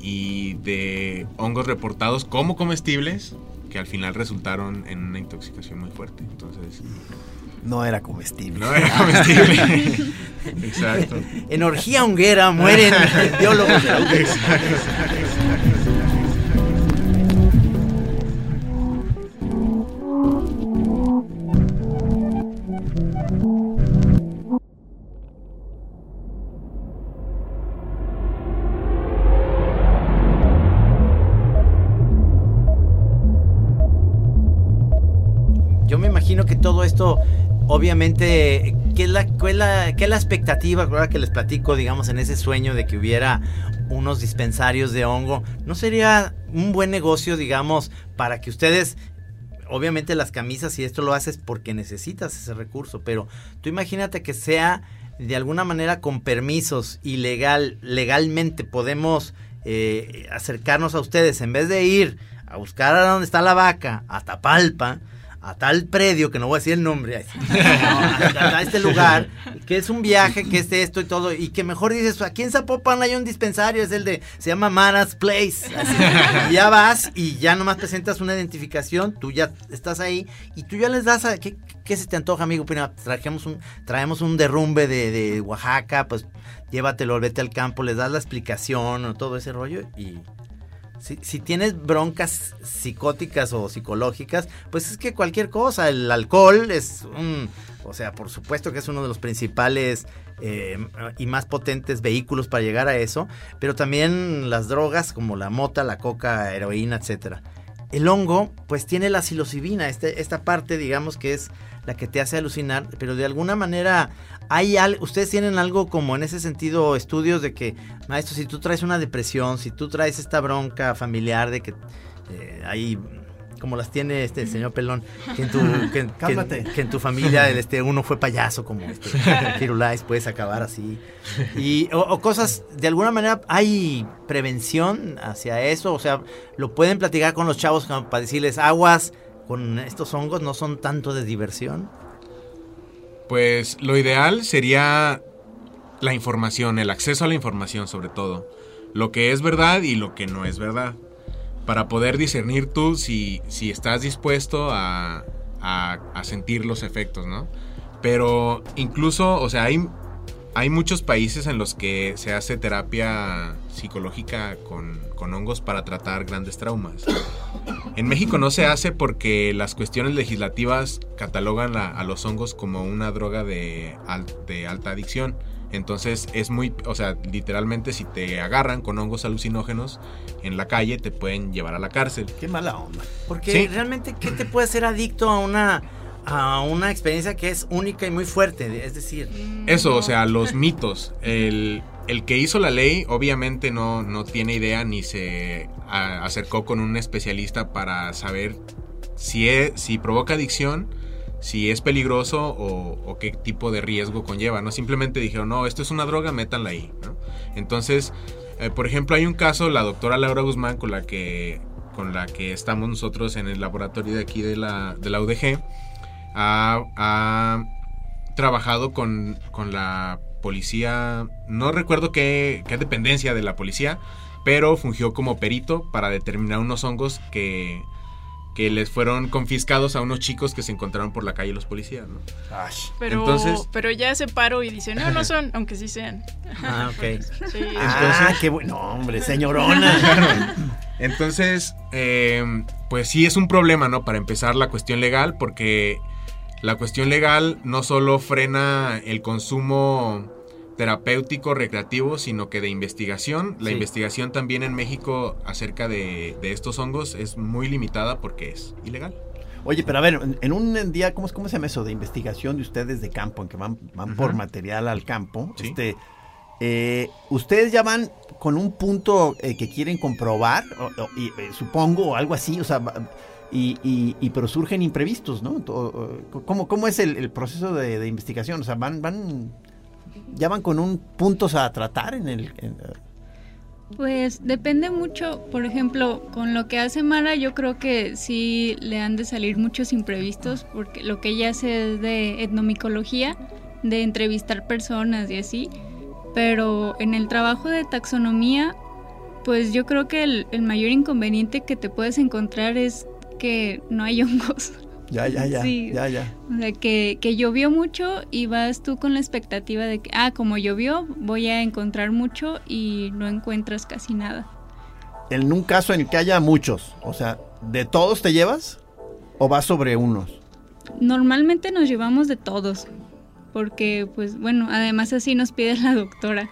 y de hongos reportados como comestibles que al final resultaron en una intoxicación muy fuerte. Entonces, No era comestible. no era comestible. Exacto. En orgía honguera mueren biólogos. Yo me obviamente, ¿qué es la, cuál es la, qué es la expectativa ahora que les platico, digamos, en ese sueño de que hubiera unos dispensarios de hongo? ¿No sería un buen negocio, digamos, para que ustedes, obviamente las camisas, y esto lo haces porque necesitas ese recurso, pero tú imagínate que sea de alguna manera con permisos y legal, legalmente podemos eh, acercarnos a ustedes en vez de ir a buscar a dónde está la vaca, hasta Palpa, a tal predio, que no voy a decir el nombre, a, este lugar, que es un viaje, que es esto y todo, y que mejor dices, aquí en Zapopan hay un dispensario, es el de, se llama Maras Place, ya vas y ya nomás presentas una identificación, tú ya estás ahí, y tú ya les das a, ¿qué, qué se te antoja, amigo? Pues, trajemos un, traemos un derrumbe de, de Oaxaca, pues llévatelo, vete al campo, les das la explicación o todo ese rollo, y... Si, tienes broncas psicóticas o psicológicas, pues es que cualquier cosa, el alcohol es un, o sea, por supuesto que es uno de los principales eh, y más potentes vehículos para llegar a eso, pero también las drogas como la mota, la coca, heroína, etcétera. El hongo, pues tiene la psilocibina, este, esta parte, digamos, que es la que te hace alucinar, pero de alguna manera hay al, ustedes tienen algo como en ese sentido estudios de que maestro si tú traes una depresión si tú traes esta bronca familiar de que eh, hay como las tiene este señor pelón que en tu que, que, que en tu familia este uno fue payaso como este Firulais puedes acabar así. Y o, o, cosas de alguna manera hay prevención hacia eso o sea lo pueden platicar con los chavos para decirles aguas con estos hongos no son tanto de diversión pues lo ideal sería la información, el acceso a la información sobre todo. Lo que es verdad y lo que no es verdad. Para poder discernir tú si, si estás dispuesto a, a, a sentir los efectos, ¿no? Pero incluso, o sea, hay, hay muchos países en los que se hace terapia psicológica con, con, hongos para tratar grandes traumas. En México no se hace porque las cuestiones legislativas catalogan a, a los hongos como una droga de, al, de alta adicción. Entonces es muy, o sea, literalmente si te agarran con hongos alucinógenos en la calle te pueden llevar a la cárcel. Qué mala onda. Porque ¿Sí? realmente, ¿qué te puede hacer adicto a una a una experiencia que es única y muy fuerte, es decir... Eso, o sea, los mitos. El, el que hizo la ley obviamente no, no tiene idea ni se a, acercó con un especialista para saber si, es, si provoca adicción, si es peligroso o, o, qué tipo de riesgo conlleva. No simplemente dijeron, no, esto es una droga, métanla ahí. ¿no? Entonces, eh, por ejemplo, hay un caso, la doctora Laura Guzmán, con la que, con la que estamos nosotros en el laboratorio de aquí de la, de la UDG, ha, ha trabajado con, con, la policía, no recuerdo qué, qué, dependencia de la policía, pero fungió como perito para determinar unos hongos que, que les fueron confiscados a unos chicos que se encontraron por la calle los policías, ¿no? Pero, Entonces- pero ya se paró y dice, no, no son, aunque sí sean. Ah, ok. Sí. Ah, qué bueno, hombre, señorona. Entonces, eh, pues sí es un problema, ¿no? Para empezar la cuestión legal, porque la cuestión legal no solo frena el consumo terapéutico, recreativo, sino que de investigación. La Sí. investigación también en México acerca de, de estos hongos es muy limitada porque es ilegal. Oye, pero a ver, en- un día, ¿cómo, ¿cómo se llama eso de investigación de ustedes de campo, en que van, van por material al campo? Sí. Este, eh, ¿Ustedes ya van con un punto eh, que quieren comprobar, o- o- y, eh, supongo, o algo así, o sea, va- y, y- y- pero surgen imprevistos, ¿no? Eh, ¿Cómo, cómo es el, proceso de, investigación? O sea, van, van, ya van con un puntos a tratar en el... en- Pues depende mucho, por ejemplo, con lo que hace Mara, yo creo que sí le han de salir muchos imprevistos, porque lo que ella hace es de etnomicología, de entrevistar personas y así, pero en el trabajo de taxonomía, pues yo creo que el mayor inconveniente que te puedes encontrar es que no hay hongos. ya, ya, ya, Sí. ya, ya. O sea, que, que llovió mucho y vas tú con la expectativa de que, ah, como llovió, voy a encontrar mucho y no encuentras casi nada. En un caso en el que haya muchos, o sea, ¿de todos te llevas o vas sobre unos? Normalmente nos llevamos de todos, porque pues bueno, además así nos pide la doctora.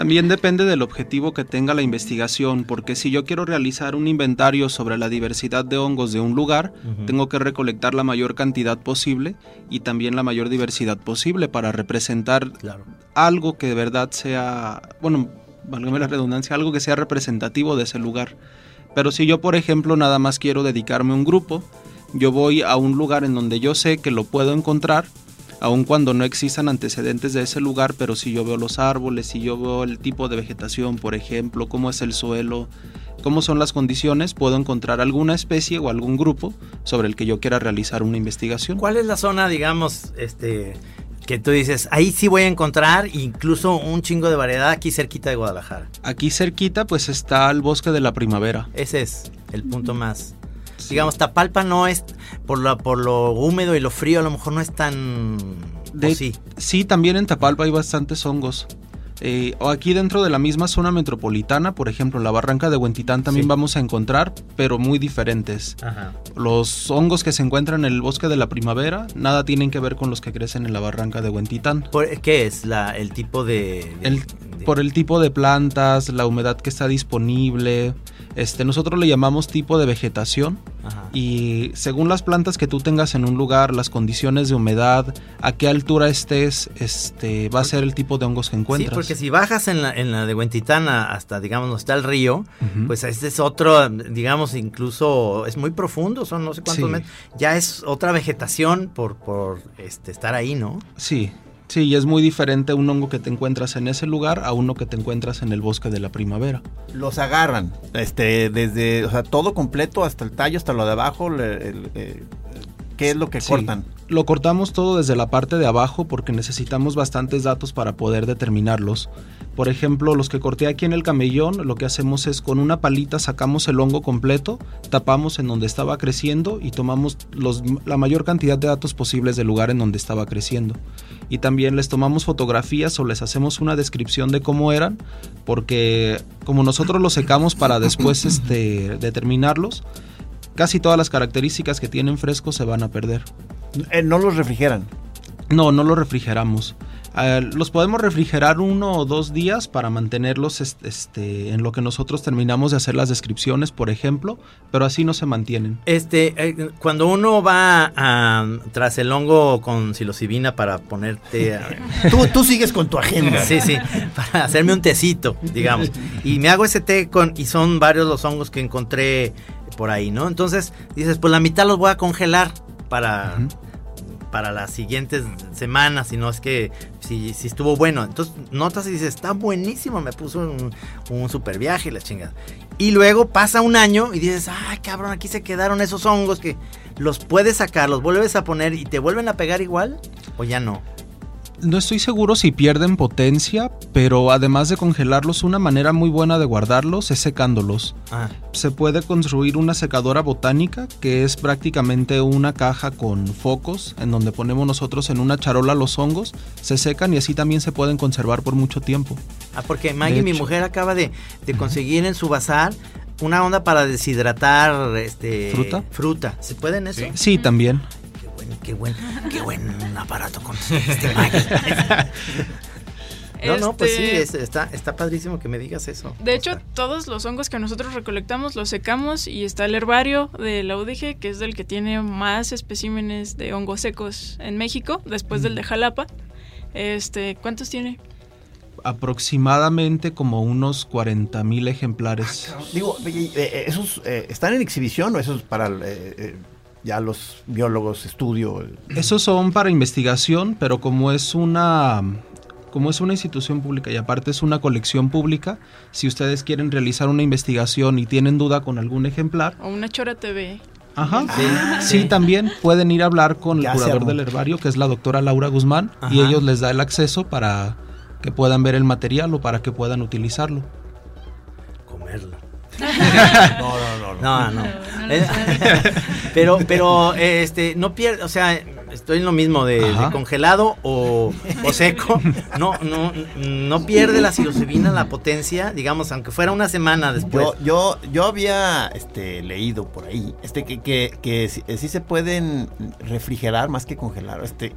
También depende del objetivo que tenga la investigación, porque si yo quiero realizar un inventario sobre la diversidad de hongos de un lugar, tengo que recolectar la mayor cantidad posible y también la mayor diversidad posible para representar Claro. algo que de verdad sea, bueno, válgame la redundancia, algo que sea representativo de ese lugar. Pero si yo, por ejemplo, nada más quiero dedicarme a un grupo, yo voy a un lugar en donde yo sé que lo puedo encontrar, aun cuando no existan antecedentes de ese lugar, pero si yo veo los árboles, si yo veo el tipo de vegetación, por ejemplo, cómo es el suelo, cómo son las condiciones, puedo encontrar alguna especie o algún grupo sobre el que yo quiera realizar una investigación. ¿Cuál es la zona, digamos, este, que tú dices, ahí sí voy a encontrar incluso un chingo de variedad aquí cerquita de Guadalajara? Aquí cerquita pues está el bosque de la primavera. Ese es el punto más. Digamos, Tapalpa no es, por lo, por lo húmedo y lo frío, a lo mejor no es tan... De- sí. Sí, también en Tapalpa hay bastantes hongos. Eh, aquí dentro de la misma zona metropolitana, por ejemplo, en la barranca de Huentitán también Sí. vamos a encontrar, pero muy diferentes. Ajá. Los hongos que se encuentran en el bosque de la primavera nada tienen que ver con los que crecen en la barranca de Huentitán. Por- ¿Qué es la, el tipo de... de- El- de- por el tipo de plantas, la humedad que está disponible. Este, nosotros le llamamos tipo de vegetación Ajá. y según las plantas que tú tengas en un lugar, las condiciones de humedad, a qué altura estés, este, va a ser el tipo de hongos que encuentras. Sí, porque si bajas en la, en la de Huentitana hasta, digamos, donde está el río, pues este es otro, digamos, incluso es muy profundo, son no sé cuántos Sí. metros. Ya es otra vegetación por, por este, estar ahí, ¿no? Sí, sí, y es muy diferente un hongo que te encuentras en ese lugar a uno que te encuentras en el bosque de la primavera. Los agarran, este, desde, o sea, todo completo, hasta el tallo, hasta lo de abajo, le- el- eh, ¿qué es lo que Sí. cortan? Lo cortamos todo desde la parte de abajo porque necesitamos bastantes datos para poder determinarlos. Por ejemplo, los que corté aquí en el camellón, lo que hacemos es con una palita sacamos el hongo completo, tapamos en donde estaba creciendo y tomamos los- la mayor cantidad de datos posibles del lugar en donde estaba creciendo. Y también les tomamos fotografías o les hacemos una descripción de cómo eran, porque como nosotros los secamos para después este, determinarlos, casi todas las características que tienen frescos se van a perder. Eh, no los refrigeran. No, no los refrigeramos. Eh, los podemos refrigerar uno o dos días para mantenerlos est- este, en lo que nosotros terminamos de hacer las descripciones, por ejemplo, pero así no se mantienen. Este, eh, cuando uno va a, tras el hongo con psilocibina para ponerte... a- Tú, tú sigues con tu agenda. Sí, sí, para hacerme un tecito, digamos. Y me hago ese té con, y son varios los hongos que encontré por ahí, ¿no? Entonces dices, pues la mitad los voy a congelar para. Para las siguientes semanas, si no es que si, estuvo bueno. Entonces notas y dices, está buenísimo, me puso un, un super viaje y la chingada. Y luego pasa un año y dices, ay cabrón, aquí se quedaron esos hongos que los puedes sacar, los vuelves a poner y te vuelven a pegar igual o ya no. No estoy seguro si pierden potencia, pero además de congelarlos, una manera muy buena de guardarlos es secándolos. Ah, Se puede construir una secadora botánica, que es prácticamente una caja con focos, en donde ponemos nosotros en una charola los hongos, se secan y así también se pueden conservar por mucho tiempo. ah, porque Maggie, mi mujer, acaba de, de conseguir en su bazar una onda para deshidratar este ¿Fruta? Fruta. ¿Se puede en eso? Sí. Sí, también. Qué buen, qué buen, aparato con este. No, no, pues sí, Este, es- está, está padrísimo que me digas eso. De hecho, todos los hongos que nosotros recolectamos los secamos y está el herbario de la UDG, que es del que tiene más especímenes de hongos secos en México, después del de Jalapa. Este, ¿cuántos tiene? Aproximadamente como unos 40 mil ejemplares. Digo, eh, eh, ¿esos eh, están en exhibición o esos para eh, eh, ya los biólogos estudio? Esos son para investigación, pero como es una como es una institución pública y aparte es una colección pública, si ustedes quieren realizar una investigación y tienen duda con algún ejemplar, O una Chora TV. ajá, Sí, sí, sí. también pueden ir a hablar con el curador del herbario, que es la doctora Laura Guzmán, y ellos les da el acceso para que puedan ver el material o para que puedan utilizarlo. Comerlo. No, no, no. no. Eh, pero, pero, eh, este, no pierde, o sea, estoy en lo mismo de, de congelado o, o seco. No, no, no pierde la psilocibina la potencia, digamos, aunque fuera una semana después. Yo, yo, yo había este, leído por ahí este, que, que, que sí, sí se pueden refrigerar más que congelar, este,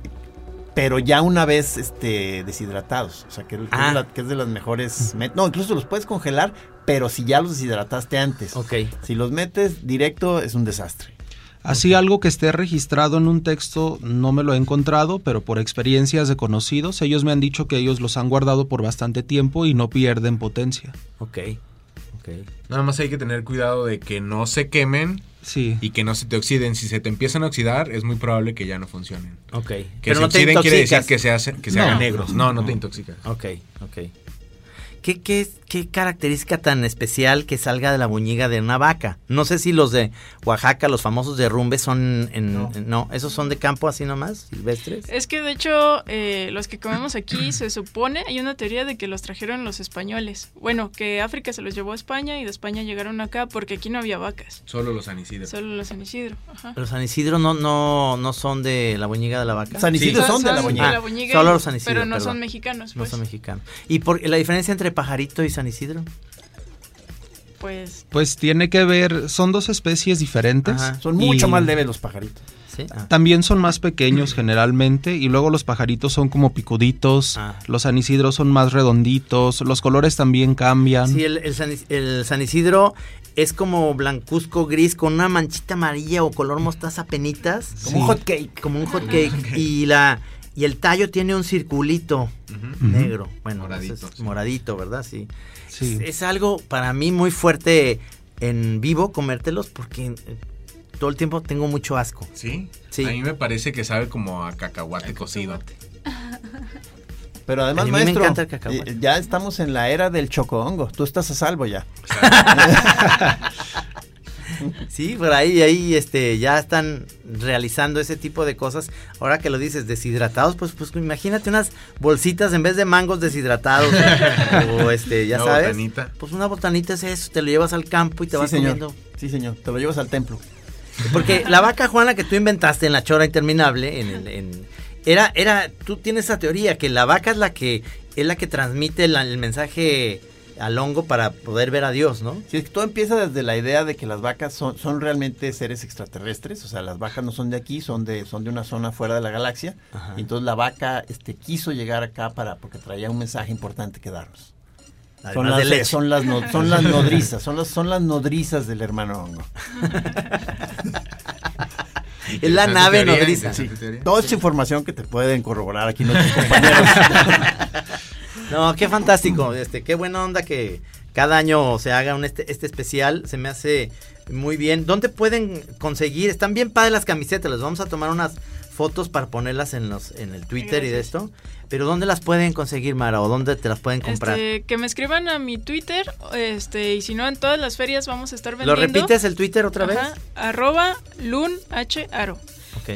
pero ya una vez este, deshidratados. O sea, que, que Ah. es, la- que es de las mejores. No, incluso los puedes congelar, pero si ya los deshidrataste antes. Ok. Si los metes directo, es un desastre. Así algo que esté registrado en un texto no me lo he encontrado, pero por experiencias de conocidos, ellos me han dicho que ellos los han guardado por bastante tiempo y no pierden potencia. Ok. Ok. Nada más hay que tener cuidado de que no se quemen Sí. y que no se te oxiden. Si se te empiezan a oxidar, es muy probable que ya no funcionen. Ok. Que Pero se no te oxiden quiere decir que se, hacen, que se No. hagan negros. No, no te intoxicas. Ok, ok. ¿Qué, qué, qué característica tan especial que salga de la buñiga de una vaca? No sé si los de Oaxaca, los famosos derrumbes, son en... No. en- no, esos son de campo así nomás, silvestres. Es que de hecho eh, los que comemos aquí se supone, hay una teoría de que los trajeron los españoles. Bueno, que África se los llevó a España y de España llegaron acá porque aquí no había vacas. Solo los anicides. Solo los San Isidro. Ajá. Pero San Isidro no, no, no son de la buñiga de la vaca. San Isidro son, de la boñiga. Ah, solo los San Isidro, Pero no perdón. son mexicanos, No pues. son mexicanos. ¿Y por la diferencia entre pajarito y San Isidro? Pues Pues tiene que ver, son dos especies diferentes. Ajá. Son mucho y más leves los pajaritos. Sí. Ah. También son más pequeños generalmente y luego los pajaritos son como picuditos, Ah. los anisidros son más redonditos, los colores también cambian. Sí, el, el San, el San Isidro es como blancuzco gris con una manchita amarilla o color mostaza penitas. Como un hot cake. Como un hot cake. y la y el tallo tiene un circulito negro. Bueno, Moradito, ese es sí. moradito, ¿verdad? Sí. Sí. Es, es algo para mí muy fuerte en vivo comértelos porque eh, todo el tiempo tengo mucho asco. ¿Sí? Sí. A mí me parece que sabe como a cacahuate cocido. Pero además, A mí me maestro, encanta el cacahuate. ya estamos en la era del chocohongo. Tú estás a salvo ya. Sí, por ahí, ahí este, ya están realizando ese tipo de cosas. Ahora que lo dices, deshidratados, pues, pues imagínate unas bolsitas en vez de mangos deshidratados. o este, ya Una sabes. botanita. Pues una botanita es eso, te lo llevas al campo y te sí, vas señor. comiendo. Sí, señor. Te lo llevas al templo. Porque la vaca Juana que tú inventaste en la chora interminable, en el, en- era, era, tú tienes esa teoría que la vaca es la que, es la que transmite la- el mensaje al hongo para poder ver a Dios, ¿no? Si es que todo empieza desde la idea de que las vacas son, son realmente seres extraterrestres, o sea, las vacas no son de aquí, son de, son de una zona fuera de la galaxia. Ajá. Y entonces la vaca este, quiso llegar acá para porque traía un mensaje importante que darnos. Son las, de son las no- son las nodrizas, son las, son las nodrizas del hermano hongo. Es la nave teoría, nodriza. teoría. Toda esta información que te pueden corroborar aquí nuestros compañeros. No, qué fantástico, este, qué buena onda que cada año se haga un este, este especial, se me hace muy bien. ¿Dónde pueden conseguir? Están bien padres las camisetas, les vamos a tomar unas fotos para ponerlas en los en el Twitter y de esto. Pero ¿dónde las pueden conseguir, Mara? ¿O dónde te las pueden comprar? Este, que me escriban a mi Twitter, este, y si no en todas las ferias vamos a estar ¿Lo vendiendo. repites el Twitter otra vez? Arroba lunharo.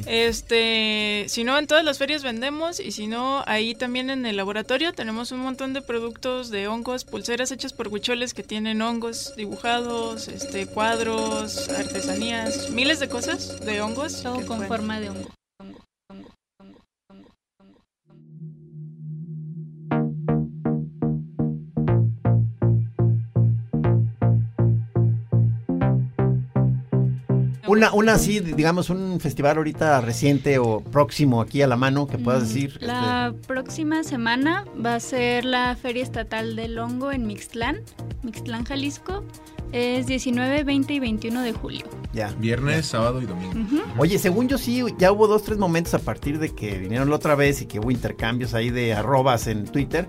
Este, si no, en todas las ferias vendemos y si no, ahí también en el laboratorio tenemos un montón de productos de hongos, pulseras hechas por huicholes que tienen hongos dibujados, este, cuadros, artesanías, miles de cosas de hongos. Todo con pueden- forma de hongo, Una, una así, digamos, un festival ahorita reciente o próximo aquí a la mano que puedas Mm, decir. este, La próxima semana va a ser la Feria Estatal del Hongo en Mixtlán, Mixtlán, Jalisco. Es 19, 20 y 21 de julio. este, ya. Viernes, sábado y domingo. Oye, según yo sí, ya hubo dos, tres momentos a partir de que vinieron la otra vez y que hubo intercambios ahí de arrobas en Twitter,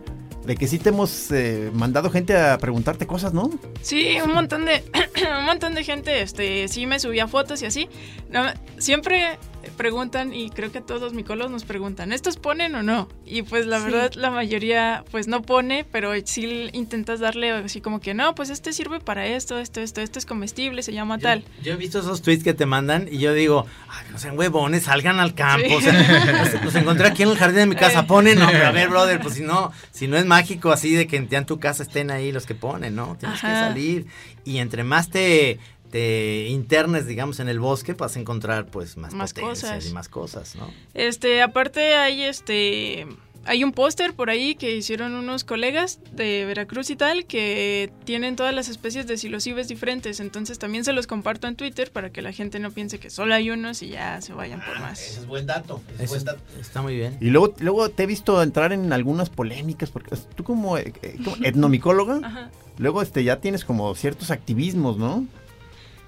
de que sí te hemos eh, mandado gente a preguntarte cosas, ¿no? Sí, un montón de un montón de gente este sí me subía fotos y así. No, siempre preguntan y creo que todos los micolos nos preguntan, ¿estos ponen o no? Y pues la Sí. verdad la mayoría pues no pone, pero sí intentas darle así como que no, pues este sirve para esto, esto, esto, esto es comestible, se llama tal. Yo he visto esos tweets que te mandan y yo digo, ay, no sean huevones, salgan al campo. Sí. O sea, los, los encontré aquí en el jardín de mi casa, ponen, no, pero a ver, brother, pues si no, si no es mágico así de que ya en tu casa estén ahí los que ponen, ¿no? Tienes que salir y entre más te, te internes, digamos, en el bosque, vas a encontrar pues más, Más potencias cosas. y más cosas, ¿no? Este, aparte hay este hay un póster por ahí que hicieron unos colegas de Veracruz y tal que tienen todas las especies de psilocibes diferentes, entonces también se los comparto en Twitter para que la gente no piense que solo hay unos y ya se vayan por más. es buen dato. Está muy bien. Y luego, luego te he visto entrar en algunas polémicas, porque tú como, eh, eh, como etnomicóloga, Ajá. luego este ya tienes como ciertos activismos, ¿no?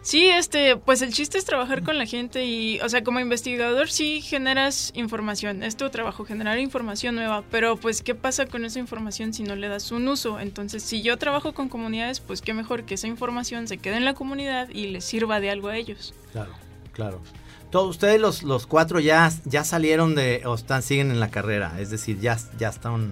Sí, este, pues el chiste es trabajar con la gente y, o sea, como investigador sí generas información, es tu trabajo, generar información nueva, pero pues ¿qué pasa con esa información si no le das un uso? Entonces, si yo trabajo con comunidades, pues qué mejor que esa información se quede en la comunidad y les sirva de algo a ellos. Claro, claro. Todos ustedes los, los cuatro ya, ya salieron de, o están, siguen en la carrera, es decir, ya, ya están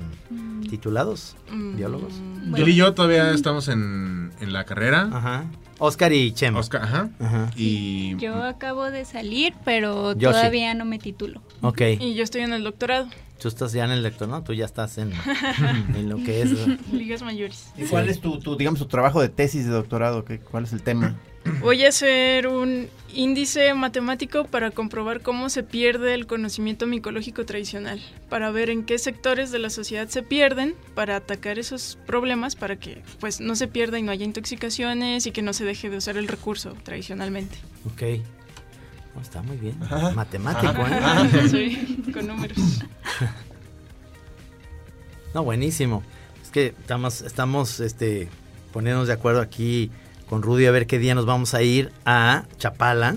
titulados, Mm, biólogos. bueno. Él y yo todavía estamos en, en la carrera. Ajá. Oscar y Chema. Oscar, ajá. Ajá. Y Yo acabo de salir, pero Yo sí. todavía no me titulo. Ok. Y yo estoy en el doctorado, Tú estás ya en el lector, ¿no? Tú ya estás en, en lo que es. ligas mayores. ¿Y cuál es tu, tu, digamos, tu trabajo de tesis de doctorado? ¿Qué, ¿Cuál es el tema? Voy a hacer un índice matemático para comprobar cómo se pierde el conocimiento micológico tradicional, para ver en qué sectores de la sociedad se pierden, para atacar esos problemas, para que pues no se pierda y no haya intoxicaciones y que no se deje de usar el recurso tradicionalmente. Ok. Oh, está muy bien. Matemático. ¿eh? Soy con números. No, buenísimo. Es que estamos, estamos este, poniéndonos de acuerdo aquí con Rudy a ver qué día nos vamos a ir a Chapala.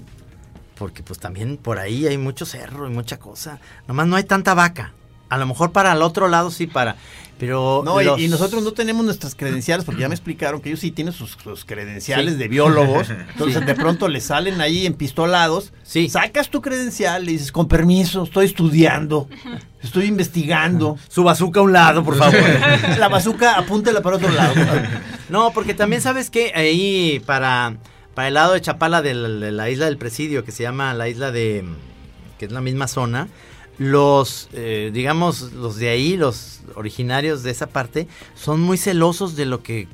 Porque pues también por ahí hay mucho cerro y mucha cosa. Nomás no hay tanta vaca. A lo mejor para el otro lado sí para. Pero No, y- los- y, nosotros no tenemos nuestras credenciales porque ya me explicaron que ellos sí tienen sus, sus credenciales de biólogos. Entonces de pronto le salen ahí empistolados. Sí. Sacas tu credencial y dices, con permiso, estoy estudiando, estoy investigando. Su bazooka a un lado, por favor. La bazuca, apúntela para otro lado. No, porque también sabes que ahí para, para el lado de Chapala de la, de la isla del Presidio, que se llama la isla de, que es la misma zona, los, eh, digamos, los de ahí, los originarios de esa parte, son muy celosos de lo que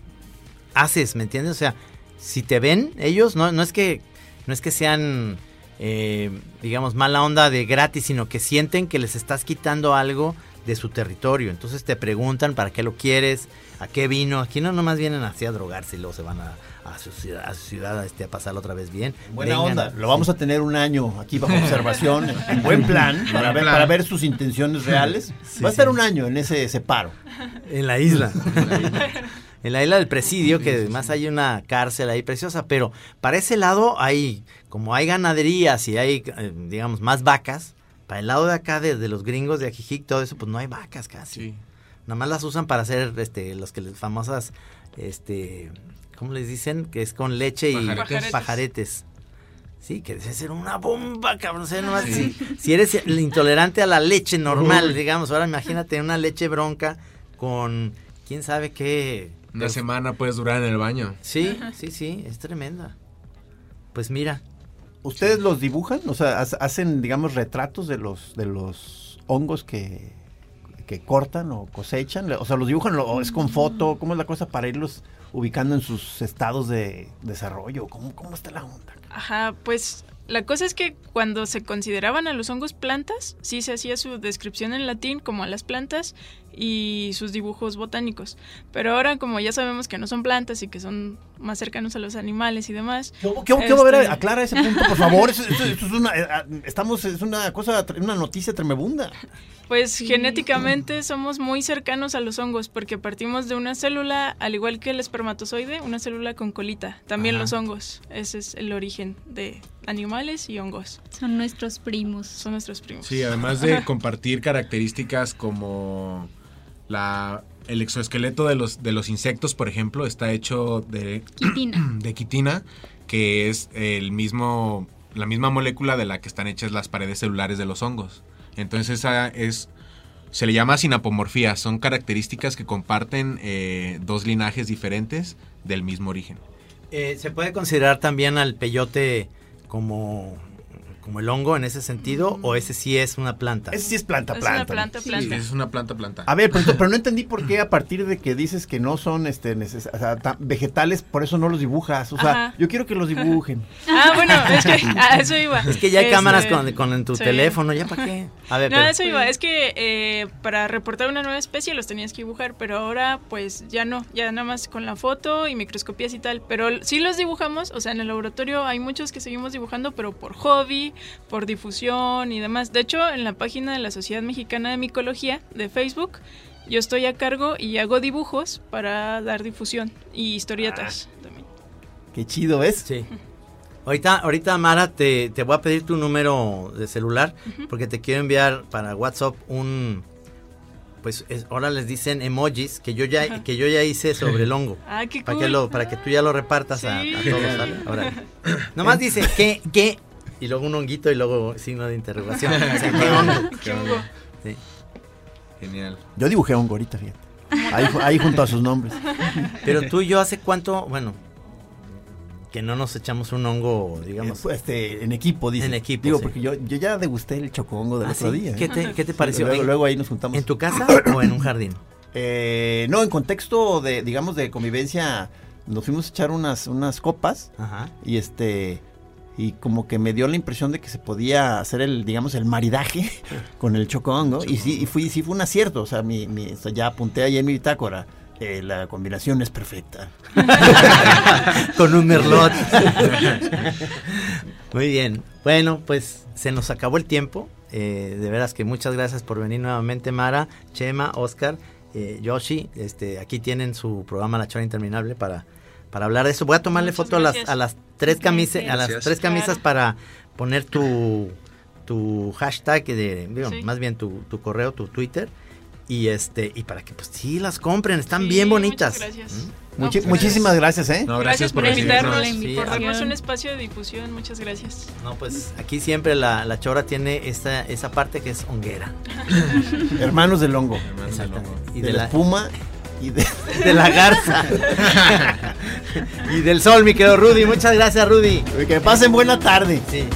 haces, ¿me entiendes? O sea, si te ven ellos, no, no es que, no es que sean, eh, digamos, mala onda de gratis, sino que sienten que les estás quitando algo de su territorio. Entonces te preguntan para qué lo quieres, a qué vino. Aquí no nomás vienen así a drogarse y luego se van a, a su ciudad, a, su ciudad este, a pasarlo otra vez bien. Buena Vengan onda. a- Lo vamos a tener un año aquí bajo observación, en buen plan, para ver, plan. para ver sus intenciones reales. Sí, Va a estar sí. un año en ese separo. En la isla. en la isla del presidio, que además hay una cárcel ahí preciosa, pero para ese lado hay, como hay ganaderías y hay, eh, digamos, más vacas, para el lado de acá de, de los gringos de Ajijic, todo eso, pues no hay vacas casi. Sí. Nada más las usan para hacer este, los que les famosas, este, ¿cómo les dicen? Que es con leche y Pajaretes. pajaretes. Sí, que debe ser una bomba, cabrón. o sea, nomás si, si eres intolerante a la leche normal, digamos, ahora imagínate una leche bronca con quién sabe qué. Una semana puedes durar en el baño. Sí, sí, sí, es tremenda. Pues mira, ¿Ustedes los dibujan? O sea, ha- hacen, digamos, retratos de los, de los hongos que, que cortan o cosechan. O sea, los dibujan o es con foto. ¿Cómo es la cosa para irlos ubicando en sus estados de desarrollo? ¿Cómo, cómo está la onda? Ajá, pues la cosa es que cuando se consideraban a los hongos plantas, sí se hacía su descripción en latín como a las plantas y sus dibujos botánicos. Pero ahora como ya sabemos que no son plantas y que son más cercanos a los animales y demás. ¿Qué, qué, qué va a haber? este, Aclara ese punto, por favor. Eso, eso- eso es una, eh, ah, estamos, es una cosa, una noticia tremebunda. Pues genéticamente somos muy cercanos a los hongos porque partimos de una célula, al igual que el espermatozoide, una célula con colita. También Ajá. los hongos. Ese es el origen de animales y hongos. Son nuestros primos. Son nuestros primos. Sí, además de compartir características como la, el exoesqueleto de los, de los insectos, por ejemplo, está hecho de Quitina. de quitina, que es el mismo, la misma molécula de la que están hechas las paredes celulares de los hongos. Entonces esa es, se le llama sinapomorfía, son características que comparten eh, dos linajes diferentes del mismo origen. Eh, ¿Se puede considerar también al peyote como, como el hongo en ese sentido? ¿O ese sí es una planta? Ese sí es planta, Es planta. una planta, Sí, planta. es una planta planta. A ver, pero, pero no entendí por qué a partir de que dices que no son este neces- o sea, ta- vegetales, por eso no los dibujas. O sea, Ajá. yo quiero que los dibujen. Ah, bueno, es que a eso iba. Es que ya hay Este, cámaras con, con en tu sí. teléfono, ¿ya para qué? A ver, No, pero- eso iba. Es que eh, para reportar una nueva especie los tenías que dibujar, pero ahora pues ya no, ya nada más con la foto y microscopías y tal. Pero sí los dibujamos, o sea, en el laboratorio hay muchos que seguimos dibujando, pero por hobby, por difusión y demás. De hecho, en la página de la Sociedad Mexicana de Micología de Facebook, yo estoy a cargo y hago dibujos para dar difusión y historietas también. Qué chido, ¿ves? Sí. Ahorita, ahorita Mara, te, te voy a pedir tu número de celular porque te quiero enviar para WhatsApp un, pues es- ahora les dicen emojis que yo ya, que yo ya hice sobre el hongo. Ah, qué Para cool. que, lo, para que tú ya lo repartas a, Sí. a todos, ¿sale? Órale. Nomás dice, ¿qué, qué? Y luego un honguito y luego signo de interrogación. O sea, ¿qué hongo? Qué hongo. Sí. Genial. Yo dibujé hongo ahorita, fíjate. Ahí, ahí junto a sus nombres. Pero tú y yo hace cuánto, bueno, que no nos echamos un hongo, digamos. Eh, este, en equipo, dice. En equipo, Digo, sí. porque yo, yo ya degusté el chocongo del Ah, otro ¿sí? día. ¿Qué ¿eh? te, qué te pareció? Luego, ¿En- luego ahí nos juntamos. ¿En tu casa o en un jardín? Eh, no, en contexto de, digamos, de convivencia, nos fuimos a echar unas, unas copas Ajá. y este y como que me dio la impresión de que se podía hacer el, digamos, el maridaje con el chocongo y sí, y fui, sí fue un acierto, o sea, mi, mi- o sea, ya apunté ahí en mi bitácora, eh, la combinación es perfecta. Con un merlot. Muy bien. Bueno, pues se nos acabó el tiempo. Eh, de veras que muchas gracias por venir nuevamente, Mara, Chema, Oscar, eh, Yoshi. Este, aquí tienen su programa La Chora Interminable para, para hablar de eso. Voy a tomarle Muchas foto a las, a las tres camisas, a las tres camisas Claro. para poner tu, tu hashtag de, digo, Sí. más bien tu, tu correo, tu Twitter. Y este, y para que pues sí las compren, están Sí, bien muchas bonitas. gracias. ¿Mm? Muchi- pues, muchísimas gracias, ¿eh? No, Gracias, por invitarnos Sí, y por darnos es. un espacio de difusión. Muchas gracias. No, pues aquí siempre la, la chora tiene esa, esa parte que es honguera. Hermanos del hongo, Hermanos del hongo. Y de, de la la, espuma y de... de la garza. y del sol, mi querido Rudy. Muchas gracias, Rudy. Que pasen buena tarde. Sí.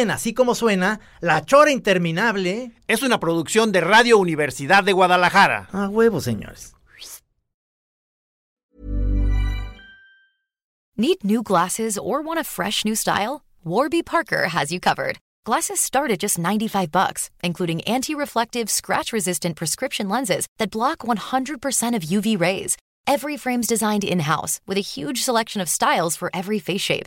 Aquí en Así Como Suena, La Chora Interminable. Es una producción de Radio Universidad de Guadalajara. A huevo, señores. Need new glasses or want a fresh new style? Warby Parker has you covered. Glasses start at just 95 bucks, including anti-reflective, scratch-resistant prescription lenses that block 100% of UV rays. Every frame's designed in-house with a huge selection of styles for every face shape.